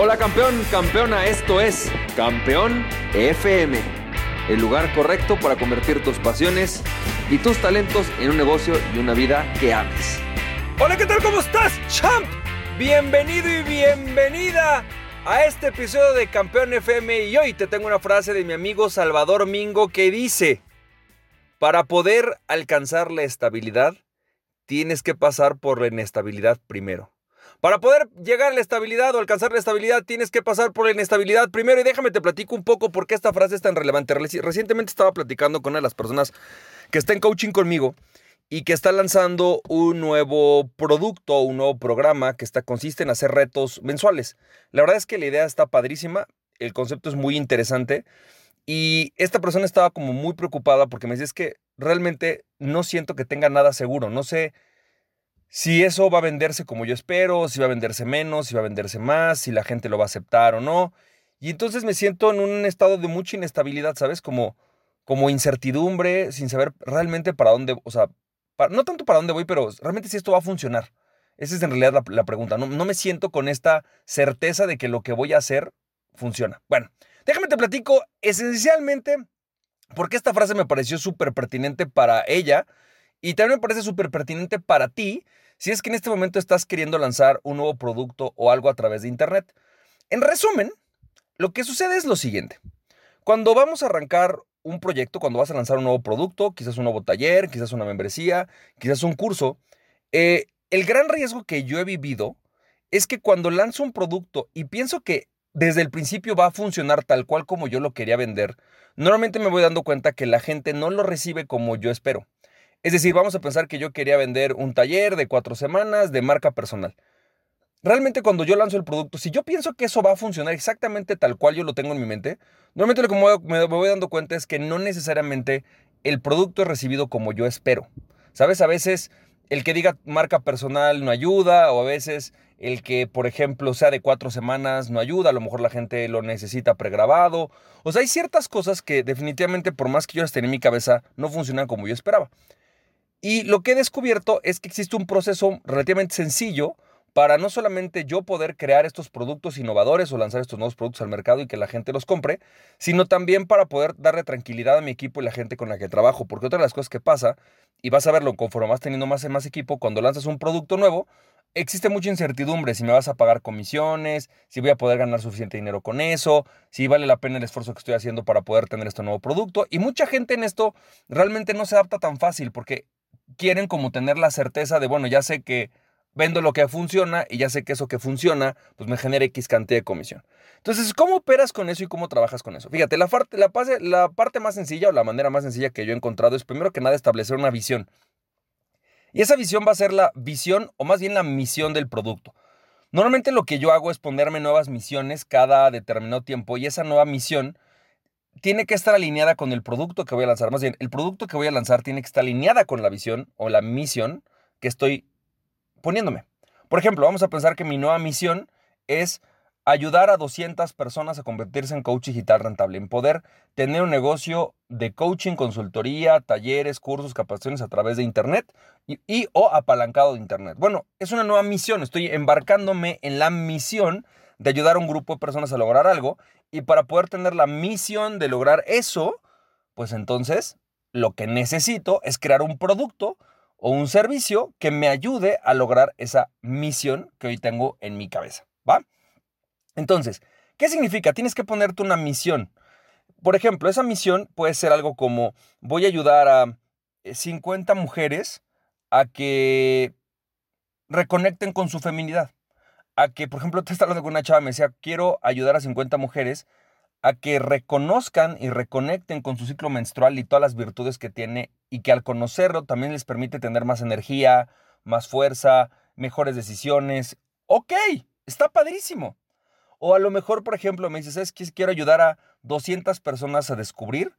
Hola campeón, campeona, esto es Campeón FM, el lugar correcto para convertir tus pasiones y tus talentos en un negocio y una vida que ames. Hola, ¿qué tal? ¿Cómo estás, champ? Bienvenido y bienvenida a este episodio de Campeón FM y hoy te tengo una frase de mi amigo Salvador Mingo que dice, para poder alcanzar la estabilidad, tienes que pasar por la inestabilidad primero. Para poder llegar a la estabilidad o alcanzar la estabilidad, tienes que pasar por la inestabilidad primero. Y déjame te platico un poco por qué esta frase es tan relevante. Recientemente estaba platicando con una de las personas que está en coaching conmigo y que está lanzando un nuevo producto, un nuevo programa que está, consiste en hacer retos mensuales. La verdad es que la idea está padrísima, el concepto es muy interesante y esta persona estaba como muy preocupada porque me dice es que realmente no siento que tenga nada seguro, no sé si eso va a venderse como yo espero, si va a venderse menos, si va a venderse más, si la gente lo va a aceptar o no. Y entonces me siento en un estado de mucha inestabilidad, ¿sabes? Como, como incertidumbre, sin saber realmente para dónde, o sea, no tanto para dónde voy, pero realmente si esto va a funcionar. Esa es en realidad la, pregunta. No, no, me siento con esta certeza de que lo que voy a hacer funciona. Bueno, déjame te platico esencialmente porque esta frase me pareció súper pertinente para ella y también me parece súper pertinente para ti si es que en este momento estás queriendo lanzar un nuevo producto o algo a través de Internet. En resumen, lo que sucede es lo siguiente. Cuando vamos a arrancar un proyecto, cuando vas a lanzar un nuevo producto, quizás un nuevo taller, quizás una membresía, quizás un curso, eh, el gran riesgo que yo he vivido es que cuando lanzo un producto y pienso que desde el principio va a funcionar tal cual como yo lo quería vender, normalmente me voy dando cuenta que la gente no lo recibe como yo espero. Es decir, vamos a pensar que yo quería vender un taller de cuatro semanas de marca personal. Realmente cuando yo lanzo el producto, si yo pienso que eso va a funcionar exactamente tal cual yo lo tengo en mi mente, normalmente lo que me voy dando cuenta es que no necesariamente el producto es recibido como yo espero. ¿Sabes? A veces el que diga marca personal no ayuda o a veces el que, por ejemplo, sea de cuatro semanas no ayuda, a lo mejor la gente lo necesita pregrabado. O sea, hay ciertas cosas que definitivamente por más que yo las tenía en mi cabeza no funcionan como yo esperaba. Y lo que he descubierto es que existe un proceso relativamente sencillo para no solamente yo poder crear estos productos innovadores o lanzar estos nuevos productos al mercado y que la gente los compre, sino también para poder darle tranquilidad a mi equipo y la gente con la que trabajo. Porque otra de las cosas que pasa, y vas a verlo conforme vas teniendo más y más equipo, cuando lanzas un producto nuevo, existe mucha incertidumbre si me vas a pagar comisiones, si voy a poder ganar suficiente dinero con eso, si vale la pena el esfuerzo que estoy haciendo para poder tener este nuevo producto. Y mucha gente en esto realmente no se adapta tan fácil porque quieren como tener la certeza de, bueno, ya sé que vendo lo que funciona y ya sé que eso que funciona, pues me genera X cantidad de comisión. Entonces, ¿cómo operas con eso y cómo trabajas con eso? Fíjate, la parte, la, la parte más sencilla o la manera más sencilla que yo he encontrado es primero que nada establecer una visión. Y esa visión va a ser la visión o más bien la misión del producto. Normalmente lo que yo hago es ponerme nuevas misiones cada determinado tiempo y esa nueva misión tiene que estar alineada con el producto que voy a lanzar. Más bien, el producto que voy a lanzar tiene que estar alineada con la visión o la misión que estoy poniéndome. Por ejemplo, vamos a pensar que mi nueva misión es ayudar a 200 personas a convertirse en coach digital rentable, en poder tener un negocio de coaching, consultoría, talleres, cursos, capacitaciones a través de Internet y, y, o apalancado de Internet. Bueno, es una nueva misión, estoy embarcándome en la misión de ayudar a un grupo de personas a lograr algo y para poder tener la misión de lograr eso, pues entonces lo que necesito es crear un producto o un servicio que me ayude a lograr esa misión que hoy tengo en mi cabeza, ¿va? Entonces, ¿qué significa? Tienes que ponerte una misión. Por ejemplo, esa misión puede ser algo como voy a ayudar a 50 eh, mujeres a que reconecten con su feminidad. A que, por ejemplo, te estaba hablando con una chava, me decía, quiero ayudar a 50 mujeres a que reconozcan y reconecten con su ciclo menstrual y todas las virtudes que tiene y que al conocerlo también les permite tener más energía, más fuerza, mejores decisiones. Ok, está padrísimo. O a lo mejor, por ejemplo, me dices, es que quiero ayudar a 200 personas a descubrir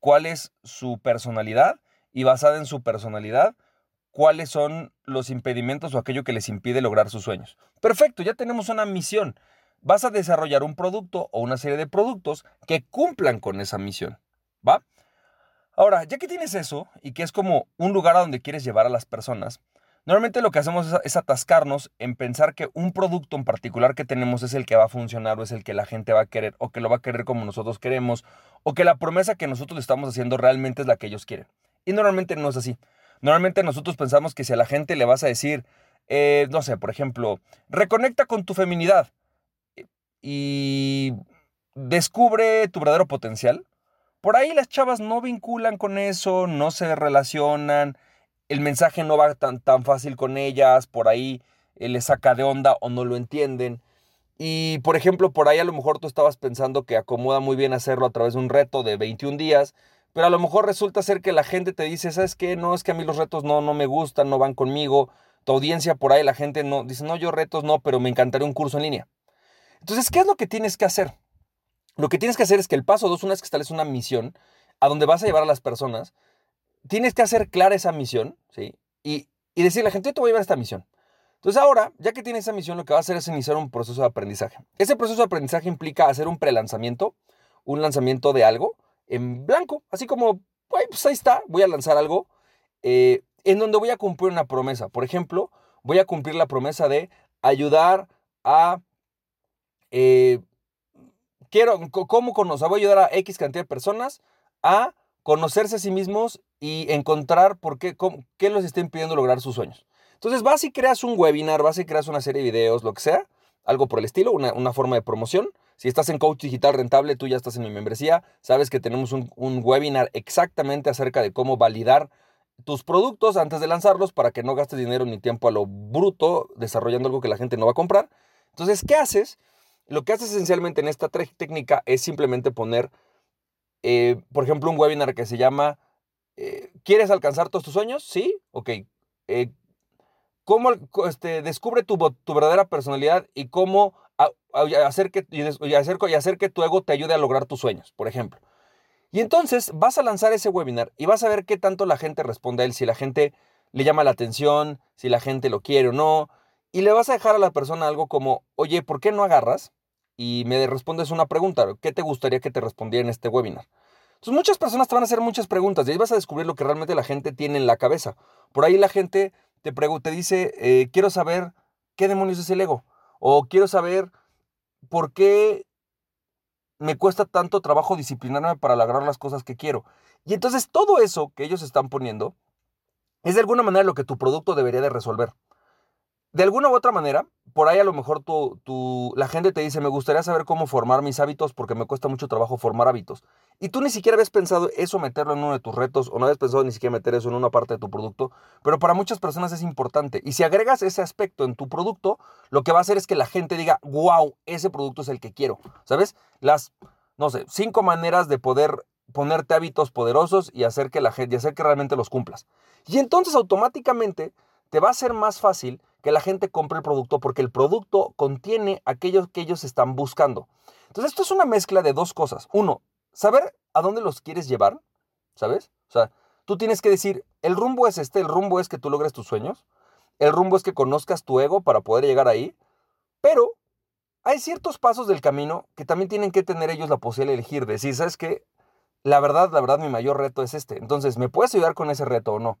cuál es su personalidad y basada en su personalidad, cuáles son los impedimentos o aquello que les impide lograr sus sueños. Perfecto, ya tenemos una misión vas a desarrollar un producto o una serie de productos que cumplan con esa misión. ¿Va? Ahora, ya que tienes eso y que es como un lugar a donde quieres llevar a las personas, Normalmente lo que hacemos es, atascarnos en pensar que un producto en particular que tenemos es el que va a funcionar o es el que la gente va a querer o que lo va a querer como nosotros queremos o que la promesa que nosotros estamos haciendo realmente es la que ellos quieren. Y normalmente no es así. Normalmente nosotros pensamos que si a la gente le vas a decir, eh, no sé, por ejemplo, reconecta con tu feminidad y descubre tu verdadero potencial, por ahí las chavas no vinculan con eso, no se relacionan, el mensaje no va tan, tan fácil con ellas, por ahí eh, le saca de onda o no lo entienden. Y por ejemplo, por ahí a lo mejor tú estabas pensando que acomoda muy bien hacerlo a través de un reto de 21 días, pero a lo mejor resulta ser que la gente te dice, ¿sabes qué? No, es que a mí los retos no, no me gustan, no van conmigo. Tu audiencia por ahí, la gente no dice, no, yo retos no, pero me encantaría un curso en línea. Entonces, ¿qué es lo que tienes que hacer? Lo que tienes que hacer es que el paso dos, una vez que estableces una misión a donde vas a llevar a las personas, tienes que hacer clara esa misión, ¿sí? Y, y decirle a la gente, yo te voy a llevar a esta misión. Entonces ahora, ya que tienes esa misión, lo que va a hacer es iniciar un proceso de aprendizaje. Ese proceso de aprendizaje implica hacer un prelanzamiento, un lanzamiento de algo en blanco, así como, pues ahí está, voy a lanzar algo eh, en donde voy a cumplir una promesa. Por ejemplo, voy a cumplir la promesa de ayudar a eh, quiero, ¿cómo conocer? Voy a ayudar a X cantidad de personas a conocerse a sí mismos y encontrar por qué, qué los está impidiendo lograr sus sueños. Entonces vas y creas un webinar, vas y creas una serie de videos, lo que sea, algo por el estilo, una, forma de promoción. Si estás en Coach Digital Rentable, tú ya estás en mi membresía, sabes que tenemos un, webinar exactamente acerca de cómo validar tus productos antes de lanzarlos para que no gastes dinero ni tiempo a lo bruto desarrollando algo que la gente no va a comprar. Entonces, ¿qué haces? Lo que haces esencialmente en esta técnica es simplemente poner, eh, por ejemplo, un webinar que se llama eh, ¿Quieres alcanzar todos tus sueños? Sí, ok. Eh, ¿Cómo este, descubre tu, verdadera personalidad y cómo hacer, que, y hacer, y hacer que tu ego te ayude a lograr tus sueños, por ejemplo? Y entonces vas a lanzar ese webinar y vas a ver qué tanto la gente responde a él, si la gente le llama la atención, si la gente lo quiere o no, y le vas a dejar a la persona algo como, oye, ¿por qué no agarras? Y me respondes una pregunta, ¿qué te gustaría que te respondiera en este webinar? Entonces muchas personas te van a hacer muchas preguntas y ahí vas a descubrir lo que realmente la gente tiene en la cabeza. Por ahí la gente te, te dice, eh, quiero saber qué demonios es el ego. O quiero saber por qué me cuesta tanto trabajo disciplinarme para lograr las cosas que quiero. Y entonces todo eso que ellos están poniendo es de alguna manera lo que tu producto debería de resolver de alguna u otra manera, por ahí a lo mejor tú, la gente te dice, me gustaría saber cómo formar mis hábitos porque me cuesta mucho trabajo formar hábitos. Y tú ni siquiera habías pensado eso meterlo en uno de tus retos o no habías pensado ni siquiera meter eso en una parte de tu producto, pero para muchas personas es importante. Y si agregas ese aspecto en tu producto, lo que va a hacer es que la gente diga, wow, ese producto es el que quiero. ¿Sabes? Las, no sé, cinco maneras de poder ponerte hábitos poderosos y hacer que la gente, y hacer que realmente los cumplas. Y entonces automáticamente te va a ser más fácil que la gente compre el producto porque el producto contiene aquello que ellos están buscando. Entonces, esto es una mezcla de dos cosas. Uno, saber a dónde los quieres llevar, ¿sabes? O sea, tú tienes que decir, el rumbo es este, el rumbo es que tú logres tus sueños, el rumbo es que conozcas tu ego para poder llegar ahí, pero hay ciertos pasos del camino que también tienen que tener ellos la posibilidad de elegir, decir, ¿sabes qué? La verdad, la verdad, mi mayor reto es este. Entonces, ¿me puedes ayudar con ese reto o no?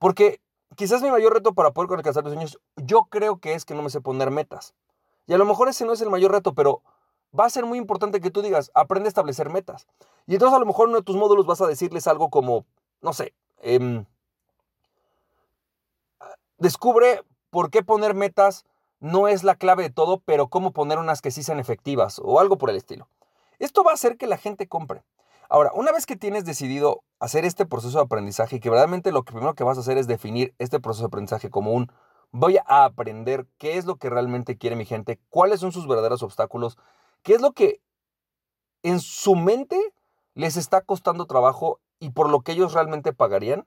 Porque quizás mi mayor reto para poder alcanzar mis sueños, yo creo que es que no me sé poner metas. Y a lo mejor ese no es el mayor reto, pero va a ser muy importante que tú digas, aprende a establecer metas. Y entonces a lo mejor uno de tus módulos vas a decirles algo como, no sé, em, descubre por qué poner metas no es la clave de todo, pero cómo poner unas que sí sean efectivas o algo por el estilo. Esto va a hacer que la gente compre. Ahora, una vez que tienes decidido hacer este proceso de aprendizaje y que verdaderamente lo que primero que vas a hacer es definir este proceso de aprendizaje como un voy a aprender qué es lo que realmente quiere mi gente, cuáles son sus verdaderos obstáculos, qué es lo que en su mente les está costando trabajo y por lo que ellos realmente pagarían.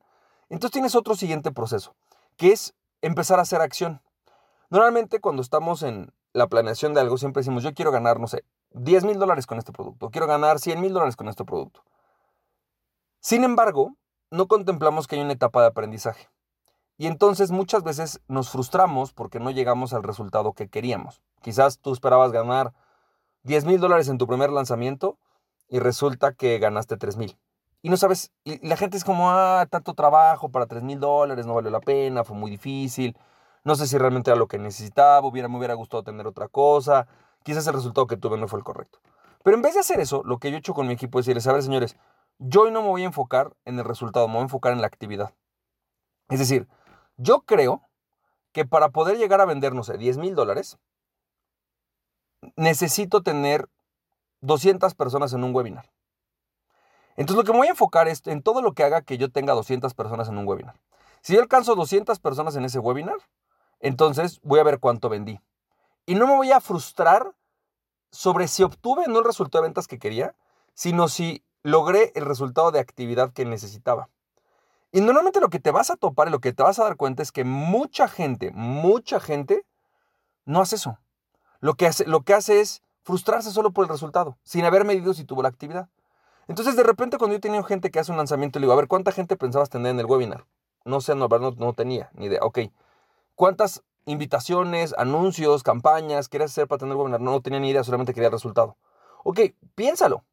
Entonces tienes otro siguiente proceso, que es empezar a hacer acción. Normalmente cuando estamos en la planeación de algo siempre decimos, yo quiero ganar, no sé, 10 mil dólares con este producto, quiero ganar 100 mil dólares con este producto. Sin embargo, no contemplamos que hay una etapa de aprendizaje. Y entonces muchas veces nos frustramos porque no llegamos al resultado que queríamos. Quizás tú esperabas ganar 10 mil dólares en tu primer lanzamiento y resulta que ganaste 3 mil. y no sabes, la gente es como, ah, tanto trabajo para 3 mil dólares, no valió la pena, fue muy difícil, no sé si realmente era lo que necesitaba, hubiera, me hubiera gustado tener otra cosa, quizás el resultado que tuve no fue el correcto. Pero en vez de hacer eso, lo que yo he hecho con mi equipo es decirles, a ver señores, yo hoy no me voy a enfocar en el resultado, me voy a enfocar en la actividad. Es decir, yo creo que para poder llegar a vender, no sé, 10 mil dólares, necesito tener 200 personas en un webinar. Entonces lo que me voy a enfocar es en todo lo que haga que yo tenga 200 personas en un webinar. Si yo alcanzo 200 personas en ese webinar, entonces voy a ver cuánto vendí. Y no me voy a frustrar sobre si obtuve no el resultado de ventas que quería, sino si logré el resultado de actividad que necesitaba. Y normalmente lo que te vas a topar y lo que te vas a dar cuenta es que mucha gente, mucha gente no hace eso. Lo que hace, lo que hace es frustrarse solo por el resultado, sin haber medido si tuvo la actividad. Entonces, de repente, cuando yo he tenido gente que hace un lanzamiento, le digo, a ver, ¿cuánta gente pensabas tener en el webinar? No sé, no, no, no tenía ni idea. Ok, ¿cuántas invitaciones, anuncios, campañas querías hacer para tener el webinar? No, no tenía ni idea, solamente quería resultado. Ok, piénsalo.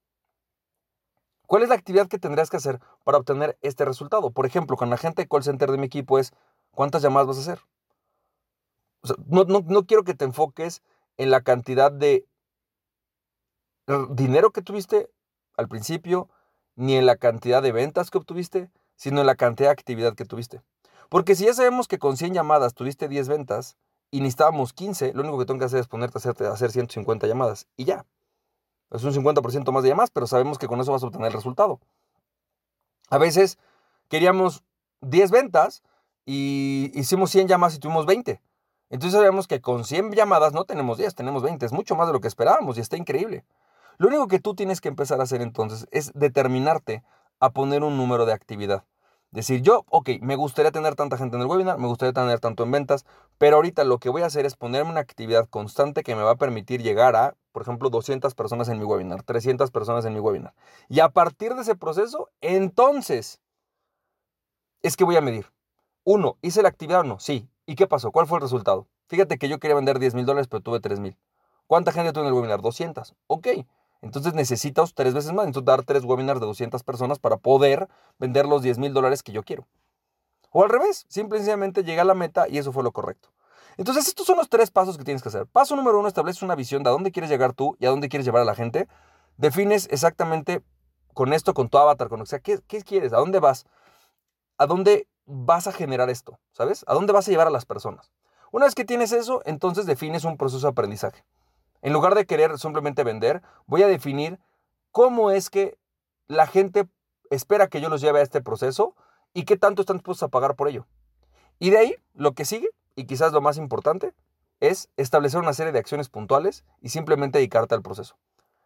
¿Cuál es la actividad que tendrías que hacer para obtener este resultado? Por ejemplo, con la gente de call center de mi equipo es, ¿cuántas llamadas vas a hacer? no, no quiero que te enfoques en la cantidad de dinero que tuviste al principio, ni en la cantidad de ventas que obtuviste, sino en la cantidad de actividad que tuviste. Porque si ya sabemos que con 100 llamadas tuviste 10 ventas y necesitábamos 15, lo único que tengo que hacer es ponerte a hacer, 150 llamadas y ya. Es un 50% más de llamadas, pero sabemos que con eso vas a obtener el resultado. A veces queríamos 10 ventas y hicimos 100 llamadas y tuvimos 20. Entonces sabemos que con 100 llamadas no tenemos 10, tenemos 20. Es mucho más de lo que esperábamos y está increíble. Lo único que tú tienes que empezar a hacer entonces es determinarte a poner un número de actividad. Decir, yo, ok, me gustaría tener tanta gente en el webinar, me gustaría tener tanto en ventas, pero ahorita lo que voy a hacer es ponerme una actividad constante que me va a permitir llegar a, por ejemplo, 200 personas en mi webinar, 300 personas en mi webinar. Y a partir de ese proceso, entonces, es que voy a medir. Uno, ¿hice la actividad o no? Sí. ¿Y qué pasó? ¿Cuál fue el resultado? Fíjate que yo quería vender 10 mil dólares, pero tuve 3 mil. ¿Cuánta gente tuve en el webinar? 200. Ok. Entonces necesitas tres veces más. Entonces dar tres webinars de 200 personas para poder vender los 10 mil dólares que yo quiero. O al revés, simplemente llega a la meta y eso fue lo correcto. Entonces estos son los tres pasos que tienes que hacer. Paso número uno, estableces una visión de a dónde quieres llegar tú y a dónde quieres llevar a la gente. Defines exactamente con esto, con tu avatar, con o sea, ¿qué, qué quieres? ¿A dónde vas? ¿A dónde vas a generar esto? ¿Sabes? ¿A dónde vas a llevar a las personas? Una vez que tienes eso, entonces defines un proceso de aprendizaje. En lugar de querer simplemente vender, voy a definir cómo es que la gente espera que yo los lleve a este proceso y qué tanto están dispuestos a pagar por ello. Y de ahí, lo que sigue, y quizás lo más importante, es establecer una serie de acciones puntuales y simplemente dedicarte al proceso.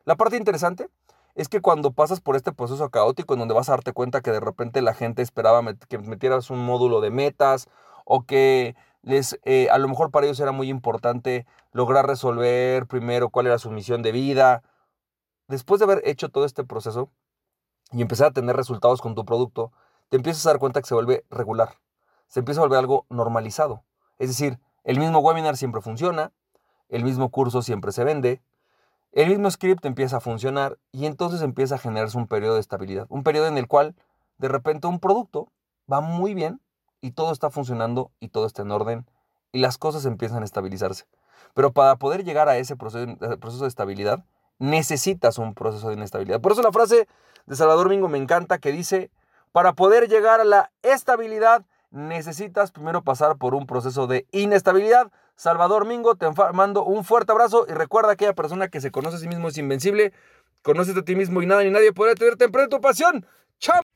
La parte interesante es que cuando pasas por este proceso caótico en donde vas a darte cuenta que de repente la gente esperaba que metieras un módulo de metas o que les, eh, a lo mejor para ellos era muy importante lograr resolver primero cuál era su misión de vida. Después de haber hecho todo este proceso y empezar a tener resultados con tu producto, te empiezas a dar cuenta que se vuelve regular. Se empieza a volver algo normalizado. Es decir, el mismo webinar siempre funciona, el mismo curso siempre se vende, el mismo script empieza a funcionar y entonces empieza a generarse un periodo de estabilidad. Un periodo en el cual de repente un producto va muy bien y todo está funcionando y todo está en orden y las cosas empiezan a estabilizarse. Pero para poder llegar a ese proceso, proceso de estabilidad, necesitas un proceso de inestabilidad. Por eso la frase de Salvador Mingo me encanta que dice, para poder llegar a la estabilidad, necesitas primero pasar por un proceso de inestabilidad. Salvador Mingo, te mando un fuerte abrazo y recuerda aquella persona que se conoce a sí mismo es invencible, conoces a ti mismo y nada ni nadie podrá tenerte en tu pasión. ¡Chao!